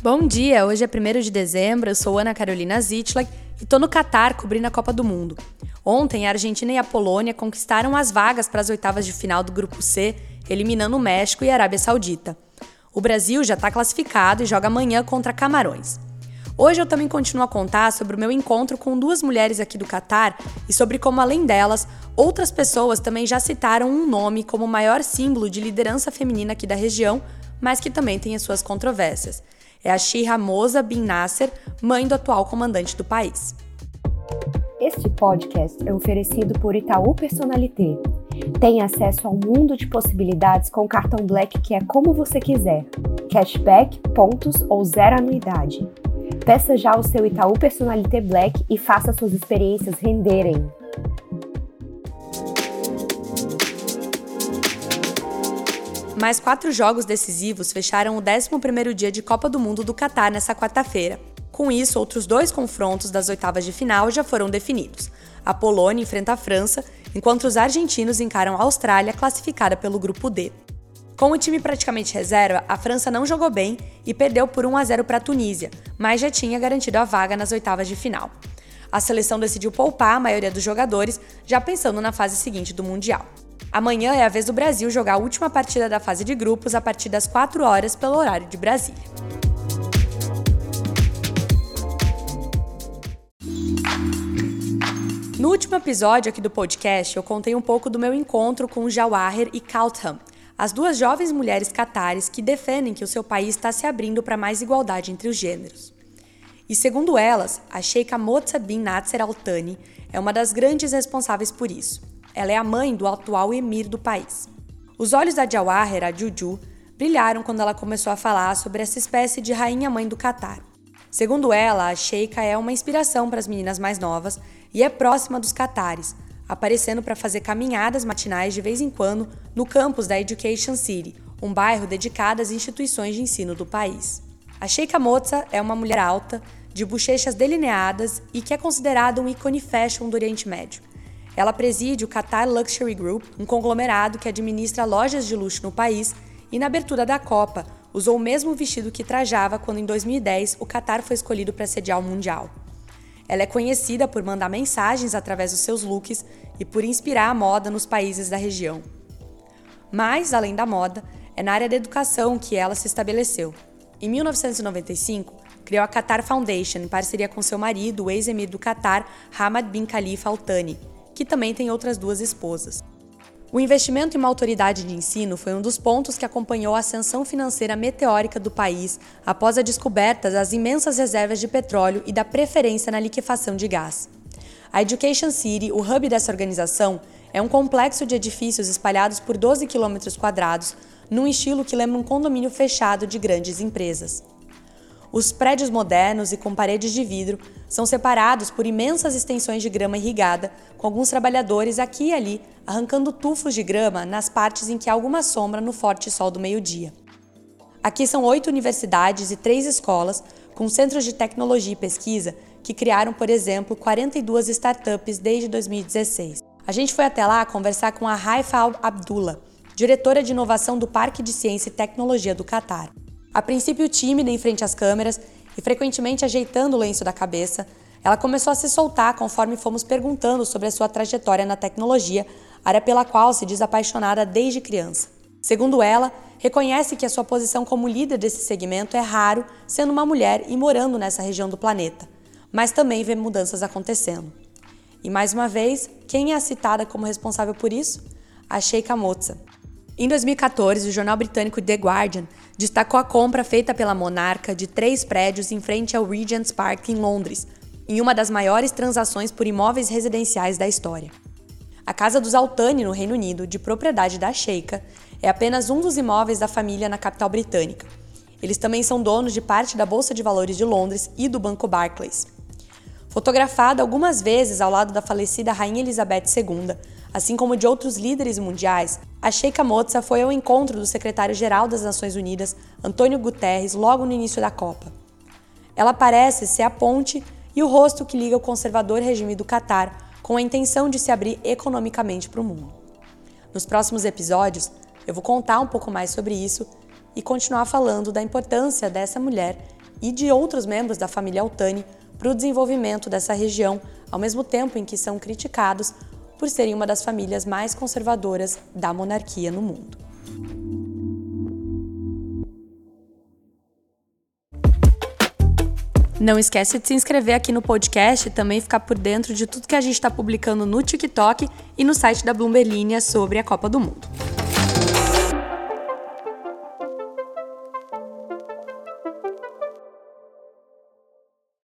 Bom dia, hoje é 1 de dezembro, eu sou Ana Carolina Zitlag e tô no Catar cobrindo a Copa do Mundo. Ontem, a Argentina e a Polônia conquistaram as vagas para as oitavas de final do Grupo C, eliminando o México e a Arábia Saudita. O Brasil já está classificado e joga amanhã contra Camarões. Hoje eu também continuo a contar sobre o meu encontro com duas mulheres aqui do Catar e sobre como, além delas, outras pessoas também já citaram um nome como o maior símbolo de liderança feminina aqui da região, mas que também tem as suas controvérsias. É a Shira Moza Bin Nasser, mãe do atual comandante do país. Este podcast é oferecido por Itaú Personalité. Tem acesso a um mundo de possibilidades com cartão Black que é como você quiser. Cashback, pontos ou zero anuidade. Peça já o seu Itaú Personalité Black e faça suas experiências renderem. Mais quatro jogos decisivos fecharam o 11º dia de Copa do Mundo do Catar nessa quarta-feira. Com isso, outros dois confrontos das oitavas de final já foram definidos. A Polônia enfrenta a França, enquanto os argentinos encaram a Austrália, classificada pelo grupo D. Com o time praticamente reserva, a França não jogou bem e perdeu por 1 a 0 para a Tunísia, mas já tinha garantido a vaga nas oitavas de final. A seleção decidiu poupar a maioria dos jogadores, já pensando na fase seguinte do Mundial. Amanhã é a vez do Brasil jogar a última partida da fase de grupos a partir das 4 horas pelo horário de Brasília. No último episódio aqui do podcast, eu contei um pouco do meu encontro com Jawaher e Kautham, as duas jovens mulheres catares que defendem que o seu país está se abrindo para mais igualdade entre os gêneros. E segundo elas, a Sheikha Moza bin Nasser Al Thani é uma das grandes responsáveis por isso. Ela é a mãe do atual emir do país. Os olhos da Jawahir, a Juju, brilharam quando ela começou a falar sobre essa espécie de rainha-mãe do Catar. Segundo ela, a Sheikha é uma inspiração para as meninas mais novas e é próxima dos catares, aparecendo para fazer caminhadas matinais de vez em quando no campus da Education City, um bairro dedicado às instituições de ensino do país. A Sheikha Moza é uma mulher alta, de bochechas delineadas e que é considerada um ícone fashion do Oriente Médio. Ela preside o Qatar Luxury Group, um conglomerado que administra lojas de luxo no país, e na abertura da Copa usou o mesmo vestido que trajava quando em 2010 o Qatar foi escolhido para sediar o Mundial. Ela é conhecida por mandar mensagens através dos seus looks e por inspirar a moda nos países da região. Mas, além da moda, é na área da educação que ela se estabeleceu. Em 1995, criou a Qatar Foundation em parceria com seu marido, o ex-emir do Qatar, Hamad bin Khalifa Al Thani, que também tem outras duas esposas. O investimento em uma autoridade de ensino foi um dos pontos que acompanhou a ascensão financeira meteórica do país após a descoberta das imensas reservas de petróleo e da preferência na liquefação de gás. A Education City, o hub dessa organização, é um complexo de edifícios espalhados por 12 quilômetros quadrados, num estilo que lembra um condomínio fechado de grandes empresas. Os prédios modernos e com paredes de vidro são separados por imensas extensões de grama irrigada, com alguns trabalhadores aqui e ali arrancando tufos de grama nas partes em que há alguma sombra no forte sol do meio-dia. Aqui são oito universidades e três escolas, com centros de tecnologia e pesquisa que criaram, por exemplo, 42 startups desde 2016. A gente foi até lá conversar com a Haifa Abdullah, diretora de inovação do Parque de Ciência e Tecnologia do Catar. A princípio tímida em frente às câmeras e frequentemente ajeitando o lenço da cabeça, ela começou a se soltar conforme fomos perguntando sobre a sua trajetória na tecnologia, área pela qual se diz apaixonada desde criança. Segundo ela, reconhece que a sua posição como líder desse segmento é raro, sendo uma mulher e morando nessa região do planeta, mas também vê mudanças acontecendo. E mais uma vez, quem é citada como responsável por isso? A Sheikha Moza. Em 2014, o jornal britânico The Guardian destacou a compra feita pela monarca de três prédios em frente ao Regent's Park em Londres, em uma das maiores transações por imóveis residenciais da história. A Casa dos Altani, no Reino Unido, de propriedade da Sheikha, é apenas um dos imóveis da família na capital britânica. Eles também são donos de parte da Bolsa de Valores de Londres e do Banco Barclays. Fotografada algumas vezes ao lado da falecida Rainha Elizabeth II, assim como de outros líderes mundiais, a Sheikha Moza foi ao encontro do secretário-geral das Nações Unidas, Antônio Guterres, logo no início da Copa. Ela parece ser a ponte e o rosto que liga o conservador regime do Catar com a intenção de se abrir economicamente para o mundo. Nos próximos episódios, eu vou contar um pouco mais sobre isso e continuar falando da importância dessa mulher e de outros membros da família Altani para o desenvolvimento dessa região, ao mesmo tempo em que são criticados por serem uma das famílias mais conservadoras da monarquia no mundo. Não esquece de se inscrever aqui no podcast e também ficar por dentro de tudo que a gente está publicando no TikTok e no site da Bloomberg Linha sobre a Copa do Mundo.